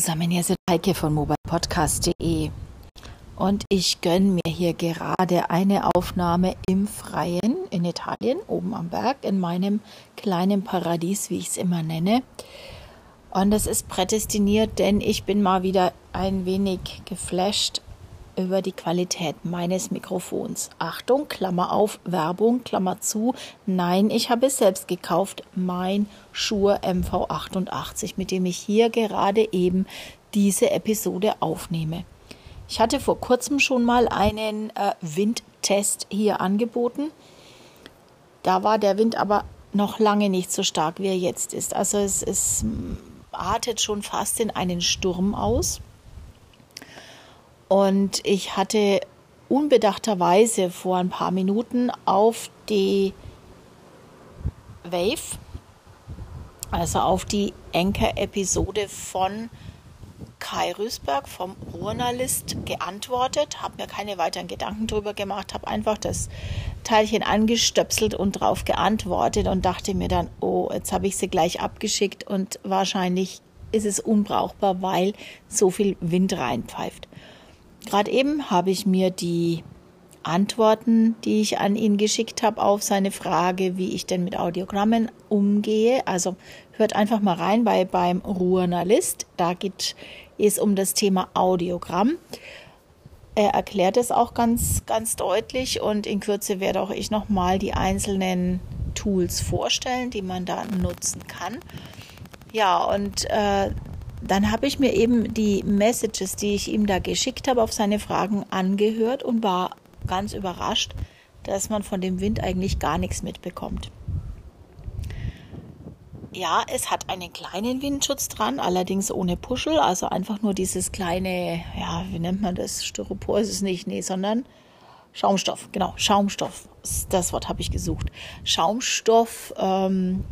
zusammen, hier ist Heike von mobilepodcast.de und ich gönne mir hier gerade eine Aufnahme im Freien in Italien, oben am Berg, in meinem kleinen Paradies, wie ich es immer nenne. Und das ist prädestiniert, denn ich bin mal wieder ein wenig geflasht über die Qualität meines Mikrofons. Achtung, Klammer auf, Werbung, Klammer zu. Nein, ich habe es selbst gekauft, mein Shure MV88, mit dem ich hier gerade eben diese Episode aufnehme. Ich hatte vor kurzem schon mal einen äh, Windtest hier angeboten. Da war der Wind aber noch lange nicht so stark, wie er jetzt ist. Also es, es artet schon fast in einen Sturm aus. Und ich hatte unbedachterweise vor ein paar Minuten auf die Wave, also auf die Anchor-Episode von Kai Rüßberg vom Journalist geantwortet, habe mir keine weiteren Gedanken darüber gemacht, habe einfach das Teilchen angestöpselt und drauf geantwortet und dachte mir dann, oh, jetzt habe ich sie gleich abgeschickt und wahrscheinlich ist es unbrauchbar, weil so viel Wind reinpfeift. Gerade eben habe ich mir die Antworten, die ich an ihn geschickt habe auf seine Frage, wie ich denn mit Audiogrammen umgehe. Also hört einfach mal rein bei beim Ruhrnalist. Da geht es um das Thema Audiogramm. Er erklärt es auch ganz, ganz deutlich und in Kürze werde auch ich nochmal die einzelnen Tools vorstellen, die man da nutzen kann. Ja, und äh, dann habe ich mir eben die Messages, die ich ihm da geschickt habe, auf seine Fragen angehört und war ganz überrascht, dass man von dem Wind eigentlich gar nichts mitbekommt. Ja, es hat einen kleinen Windschutz dran, allerdings ohne Puschel, also einfach nur dieses kleine, ja, wie nennt man das? Styropor ist es nicht, nee, sondern Schaumstoff, genau, Schaumstoff. Das Wort habe ich gesucht. Schaumstoff ähm,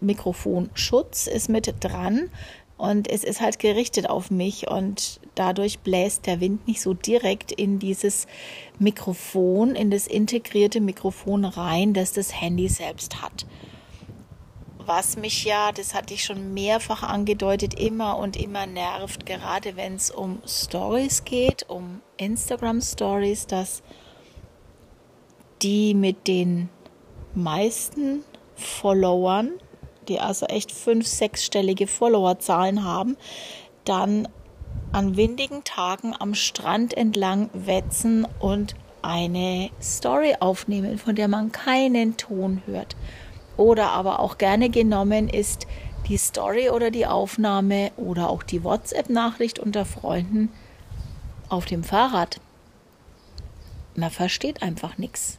Mikrofonschutz ist mit dran. Und es ist halt gerichtet auf mich und dadurch bläst der Wind nicht so direkt in dieses Mikrofon, in das integrierte Mikrofon rein, das das Handy selbst hat. Was mich ja, das hatte ich schon mehrfach angedeutet, immer und immer nervt, gerade wenn es um Stories geht, um Instagram Stories, dass die mit den meisten Followern die also echt fünf-, sechsstellige Followerzahlen haben, dann an windigen Tagen am Strand entlang wetzen und eine Story aufnehmen, von der man keinen Ton hört. Oder aber auch gerne genommen ist die Story oder die Aufnahme oder auch die WhatsApp-Nachricht unter Freunden auf dem Fahrrad. Man versteht einfach nichts.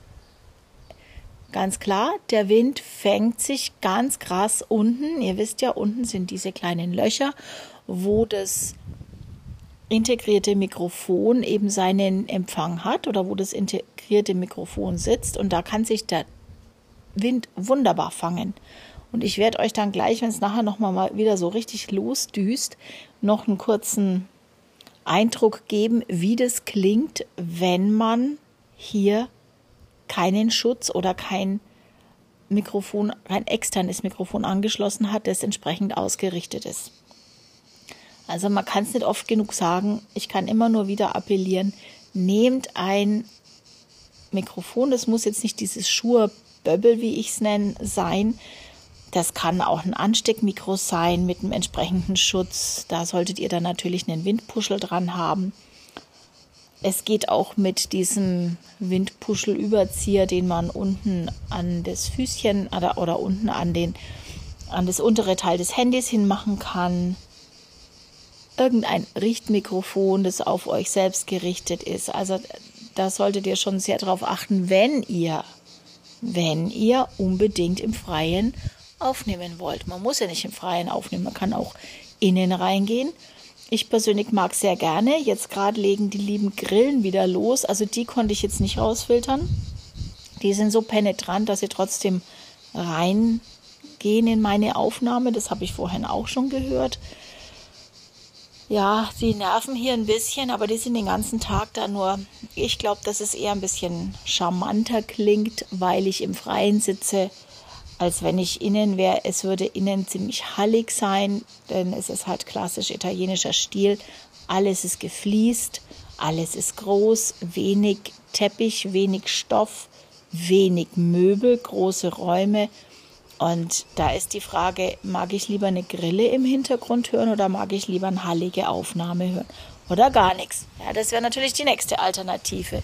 Ganz klar, der Wind fängt sich ganz krass unten. Ihr wisst ja, unten sind diese kleinen Löcher, wo das integrierte Mikrofon eben seinen Empfang hat oder wo das integrierte Mikrofon sitzt. Und da kann sich der Wind wunderbar fangen. Und ich werde euch dann gleich, wenn es nachher nochmal mal wieder so richtig losdüst, noch einen kurzen Eindruck geben, wie das klingt, wenn man hier keinen Schutz oder kein Mikrofon, kein externes Mikrofon angeschlossen hat, das entsprechend ausgerichtet ist. Also man kann es nicht oft genug sagen. Ich kann immer nur wieder appellieren, nehmt ein Mikrofon, das muss jetzt nicht dieses Schuhe-Böbbel, wie ich es nenne, sein. Das kann auch ein Ansteckmikro sein mit einem entsprechenden Schutz. Da solltet ihr dann natürlich einen Windpuschel dran haben. Es geht auch mit diesem Windpuschelüberzieher, den man unten an das Füßchen oder, oder unten an, den, an das untere Teil des Handys hinmachen kann. Irgendein Richtmikrofon, das auf euch selbst gerichtet ist. Also da solltet ihr schon sehr darauf achten, wenn ihr, wenn ihr unbedingt im Freien aufnehmen wollt. Man muss ja nicht im Freien aufnehmen, man kann auch innen reingehen ich persönlich mag sehr gerne. Jetzt gerade legen die lieben Grillen wieder los. Also die konnte ich jetzt nicht rausfiltern. Die sind so penetrant, dass sie trotzdem reingehen in meine Aufnahme. Das habe ich vorhin auch schon gehört. Ja, die nerven hier ein bisschen, aber die sind den ganzen Tag da nur. Ich glaube, dass es eher ein bisschen charmanter klingt, weil ich im Freien sitze, als wenn ich innen wäre. Es würde innen ziemlich hallig sein, denn es ist halt klassisch italienischer Stil. Alles ist gefliest, alles ist groß, wenig Teppich, wenig Stoff, wenig Möbel, große Räume. Und da ist die Frage, mag ich lieber eine Grille im Hintergrund hören oder mag ich lieber eine hallige Aufnahme hören? Oder gar nichts. Ja, das wäre natürlich die nächste Alternative.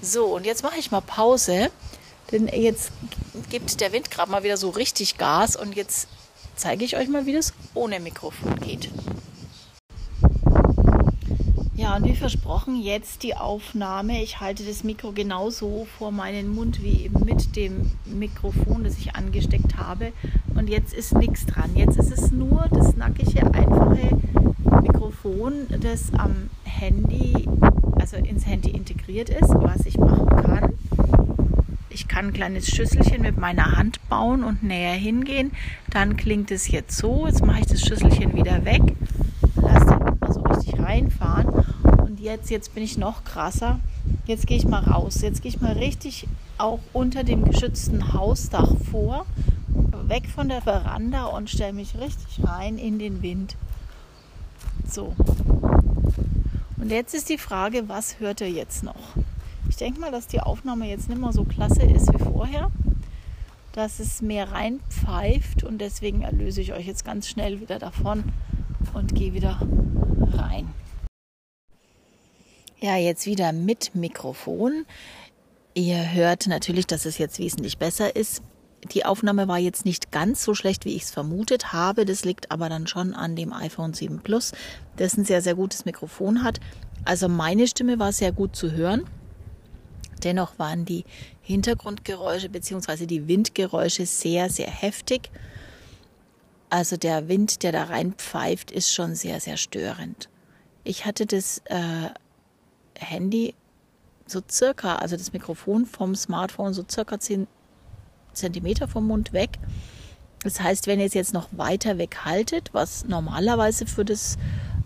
So, und jetzt mache ich mal Pause, denn jetzt gibt der Wind gerade mal wieder so richtig Gas und jetzt zeige ich euch mal, wie das ohne Mikrofon geht. Ja, und wie versprochen, jetzt die Aufnahme. Ich halte das Mikro genauso vor meinen Mund wie eben mit dem Mikrofon, das ich angesteckt habe. Und jetzt ist nichts dran. Jetzt ist es nur das nackige, einfache Mikrofon, das am Handy, also ins Handy integriert ist, was ich machen kann. Ich kann ein kleines Schüsselchen mit meiner Hand bauen und näher hingehen. Dann klingt es jetzt so. Jetzt mache ich das Schüsselchen wieder weg. Lass den mal so richtig reinfahren. Und jetzt, jetzt bin ich noch krasser. Jetzt gehe ich mal raus. Jetzt gehe ich mal richtig auch unter dem geschützten Hausdach vor, weg von der Veranda und stelle mich richtig rein in den Wind. So. Und jetzt ist die Frage, was hört ihr jetzt noch? Ich denke mal, dass die Aufnahme jetzt nicht mehr so klasse ist wie vorher, dass es mehr reinpfeift und deswegen erlöse ich euch jetzt ganz schnell wieder davon und gehe wieder rein. Ja, jetzt wieder mit Mikrofon. Ihr hört natürlich, dass es jetzt wesentlich besser ist. Die Aufnahme war jetzt nicht ganz so schlecht, wie ich es vermutet habe. Das liegt aber dann schon an dem iPhone 7 Plus, das ein sehr, sehr gutes Mikrofon hat. Also meine Stimme war sehr gut zu hören. Dennoch waren die Hintergrundgeräusche bzw. die Windgeräusche sehr, sehr heftig. Also der Wind, der da reinpfeift, ist schon sehr, sehr störend. Ich hatte das äh, Handy so circa, also das Mikrofon vom Smartphone so circa 10 Zentimeter vom Mund weg. Das heißt, wenn ihr es jetzt noch weiter weg haltet, was normalerweise für das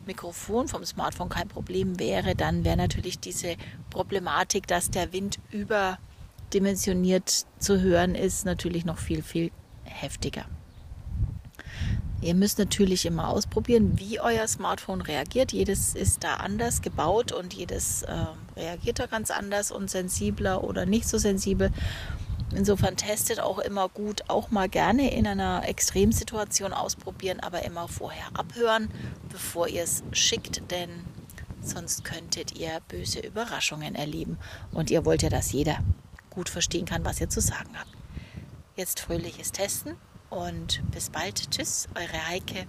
Mikrofon vom Smartphone kein Problem wäre, dann wäre natürlich diese Problematik, dass der Wind überdimensioniert zu hören ist, natürlich noch viel, viel heftiger. Ihr müsst natürlich immer ausprobieren, wie euer Smartphone reagiert. Jedes ist da anders gebaut und jedes äh, reagiert da ganz anders und sensibler oder nicht so sensibel. Insofern testet auch immer gut, auch mal gerne in einer Extremsituation ausprobieren, aber immer vorher abhören, bevor ihr es schickt, denn sonst könntet ihr böse Überraschungen erleben. Und ihr wollt ja, dass jeder gut verstehen kann, was ihr zu sagen habt. Jetzt fröhliches Testen und bis bald. Tschüss, eure Heike.